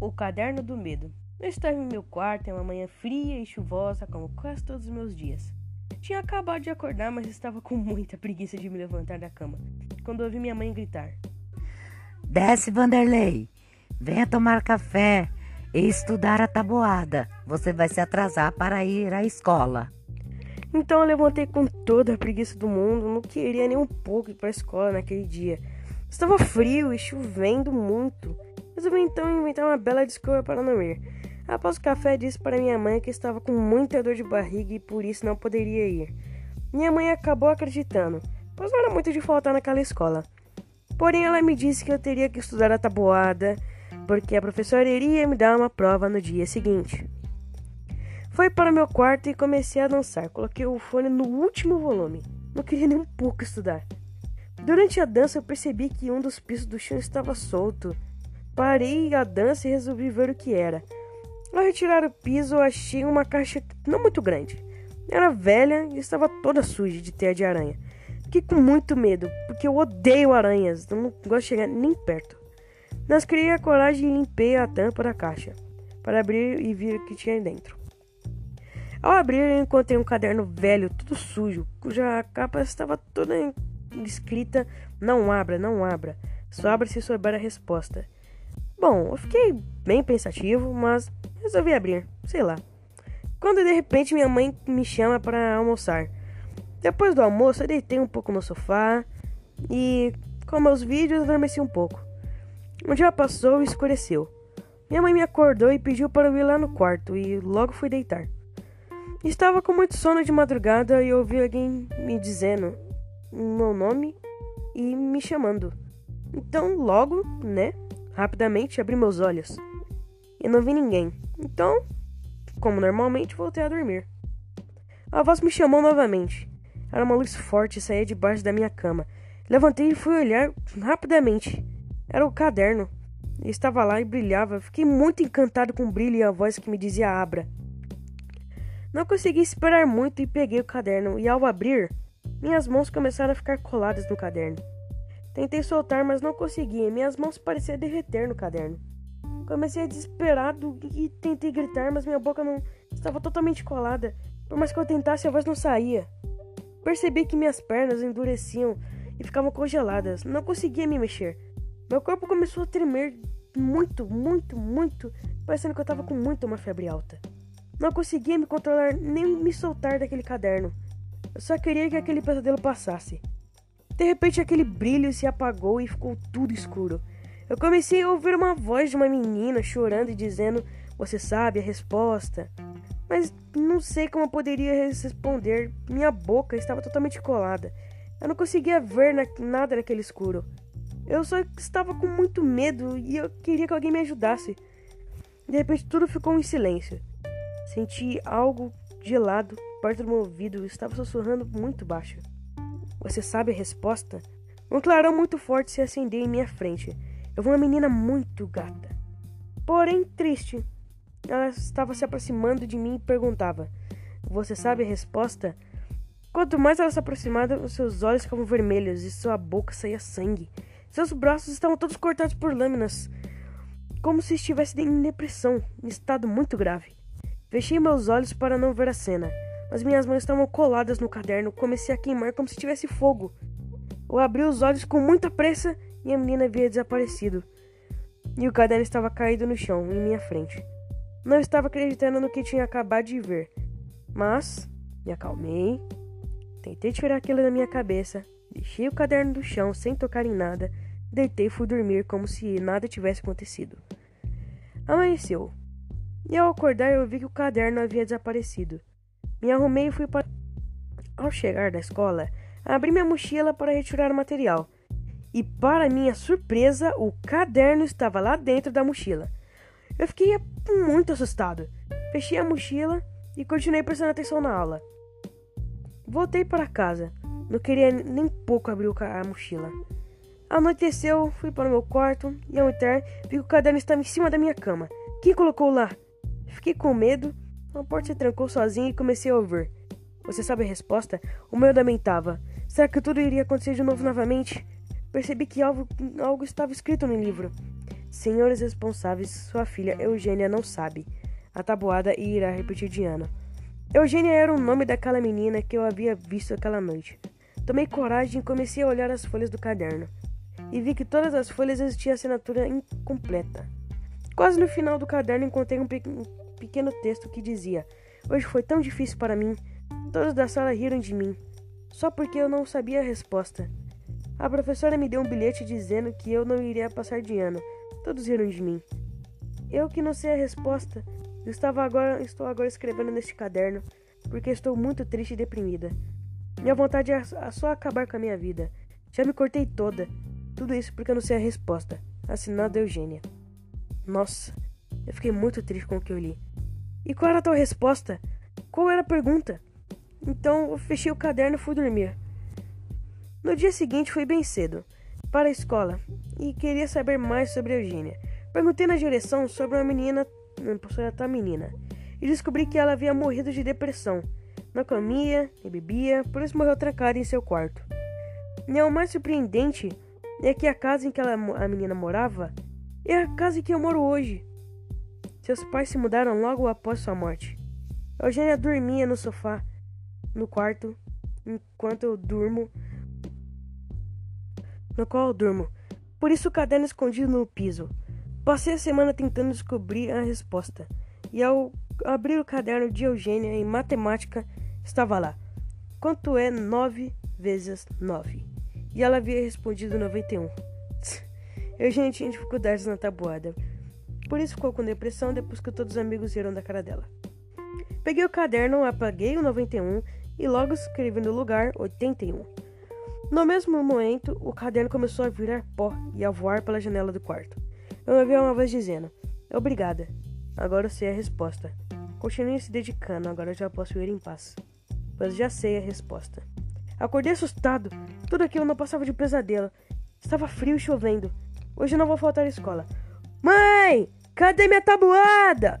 O Caderno do Medo. Eu estava em meu quarto em uma manhã fria e chuvosa, como quase todos os meus dias. Tinha acabado de acordar, mas estava com muita preguiça de me levantar da cama, quando ouvi minha mãe gritar: Desce, Vanderlei! Venha tomar café e estudar a tabuada. Você vai se atrasar para ir à escola. Então eu levantei com toda a preguiça do mundo, não queria nem um pouco ir para a escola naquele dia. Estava frio e chovendo muito. Resolvi então inventar uma bela desculpa para não ir. Após o café, disse para minha mãe que estava com muita dor de barriga e por isso não poderia ir. Minha mãe acabou acreditando, pois não era muito de faltar naquela escola. Porém, ela me disse que eu teria que estudar a tabuada, porque a professora iria me dar uma prova no dia seguinte. Fui para meu quarto e comecei a dançar. Coloquei o fone no último volume. Não queria nem um pouco estudar. Durante a dança, eu percebi que um dos pisos do chão estava solto. Parei a dança e resolvi ver o que era. Ao retirar o piso, achei uma caixa não muito grande. Era velha e estava toda suja de teia de aranha. Fiquei com muito medo, porque eu odeio aranhas, não gosto de chegar nem perto. Mas criei a coragem e limpei a tampa da caixa, para abrir e ver o que tinha dentro. Ao abrir, encontrei um caderno velho, todo sujo, cuja capa estava toda escrita: Não abra, não abra, só abra se souber a resposta. Bom, eu fiquei bem pensativo, mas resolvi abrir, sei lá. Quando de repente minha mãe me chama para almoçar. Depois do almoço, eu deitei um pouco no sofá e, com meus vídeos, adormeci um pouco. Um dia passou e escureceu. Minha mãe me acordou e pediu para eu ir lá no quarto e logo fui deitar. Estava com muito sono de madrugada e ouvi alguém me dizendo meu nome e me chamando. Então, logo, né, Rapidamente abri meus olhos e não vi ninguém. Então, como normalmente, voltei a dormir. A voz me chamou novamente. Era uma luz forte e saía debaixo da minha cama. Levantei e fui olhar rapidamente. Era o caderno. Estava lá e brilhava. Fiquei muito encantado com o brilho e a voz que me dizia abra. Não consegui esperar muito e peguei o caderno, e ao abrir, minhas mãos começaram a ficar coladas no caderno. Tentei soltar, mas não consegui. Minhas mãos pareciam derreter no caderno. Comecei desesperado e tentei gritar, mas minha boca não estava totalmente colada. Por mais que eu tentasse, a voz não saía. Percebi que minhas pernas endureciam e ficavam congeladas. Não conseguia me mexer. Meu corpo começou a tremer muito, muito, muito, parecendo que eu estava com muito uma febre alta. Não conseguia me controlar nem me soltar daquele caderno. Eu só queria que aquele pesadelo passasse. De repente aquele brilho se apagou e ficou tudo escuro. Eu comecei a ouvir uma voz de uma menina chorando e dizendo: Você sabe a resposta? Mas não sei como eu poderia responder. Minha boca estava totalmente colada. Eu não conseguia ver na nada naquele escuro. Eu só estava com muito medo e eu queria que alguém me ajudasse. De repente tudo ficou em silêncio. Senti algo gelado perto do meu ouvido estava sussurrando muito baixo. Você sabe a resposta? Um clarão muito forte se acendeu em minha frente. Eu vi uma menina muito gata. Porém, triste. Ela estava se aproximando de mim e perguntava: Você sabe a resposta? Quanto mais ela se aproximava, seus olhos ficavam vermelhos e sua boca saía sangue. Seus braços estavam todos cortados por lâminas, como se estivesse em depressão, em estado muito grave. Fechei meus olhos para não ver a cena. As minhas mãos estavam coladas no caderno, comecei a queimar como se tivesse fogo. Eu abri os olhos com muita pressa e a menina havia desaparecido. E o caderno estava caído no chão, em minha frente. Não estava acreditando no que tinha acabado de ver, mas me acalmei, tentei tirar aquilo da minha cabeça, deixei o caderno do chão sem tocar em nada, deitei e fui dormir como se nada tivesse acontecido. Amanheceu, e ao acordar eu vi que o caderno havia desaparecido. Me arrumei e fui para. Ao chegar da escola, abri minha mochila para retirar o material. E, para minha surpresa, o caderno estava lá dentro da mochila. Eu fiquei muito assustado. Fechei a mochila e continuei prestando atenção na aula. Voltei para casa. Não queria nem pouco abrir a mochila. Anoiteceu, fui para o meu quarto e ao entrar vi que o caderno estava em cima da minha cama. Quem colocou lá? Fiquei com medo a porta se trancou sozinha e comecei a ouvir. Você sabe a resposta? O meu lamentava. Será que tudo iria acontecer de novo novamente? Percebi que algo, algo estava escrito no livro. Senhores responsáveis, sua filha Eugênia não sabe a tabuada irá repetir de ano. Eugênia era o nome daquela menina que eu havia visto aquela noite. Tomei coragem e comecei a olhar as folhas do caderno. E vi que todas as folhas existia assinatura incompleta. Quase no final do caderno encontrei um, um pequeno texto que dizia: Hoje foi tão difícil para mim. Todos da sala riram de mim, só porque eu não sabia a resposta. A professora me deu um bilhete dizendo que eu não iria passar de ano. Todos riram de mim. Eu que não sei a resposta, estava agora, estou agora escrevendo neste caderno, porque estou muito triste e deprimida. Minha vontade é só acabar com a minha vida. Já me cortei toda. Tudo isso porque eu não sei a resposta. Assinado Eugênia. Nossa, eu fiquei muito triste com o que eu li. E qual era a tua resposta? Qual era a pergunta? Então eu fechei o caderno e fui dormir. No dia seguinte fui bem cedo para a escola e queria saber mais sobre Eugênia. Perguntei na direção sobre uma menina, sobre a menina, e descobri que ela havia morrido de depressão. Não comia e bebia, por isso morreu trancada em seu quarto. E o mais surpreendente é que a casa em que ela, a menina morava é a casa em que eu moro hoje. Seus pais se mudaram logo após sua morte. Eugênia dormia no sofá, no quarto, enquanto eu durmo, no qual eu durmo. Por isso o caderno escondido no piso. Passei a semana tentando descobrir a resposta. E ao abrir o caderno de Eugênia em matemática, estava lá. Quanto é 9 vezes 9? E ela havia respondido 91. Eugênia tinha dificuldades na tabuada. Por isso ficou com depressão depois que todos os amigos viram da cara dela. Peguei o caderno, apaguei o 91 e logo escrevi no lugar 81. No mesmo momento, o caderno começou a virar pó e a voar pela janela do quarto. Eu ouvi uma voz dizendo: Obrigada. Agora eu sei a resposta. Continue se dedicando, agora já posso ir em paz. Pois já sei a resposta. Acordei assustado. Tudo aquilo não passava de pesadelo. Estava frio e chovendo. Hoje não vou faltar à escola. Mãe, cadê minha tabuada?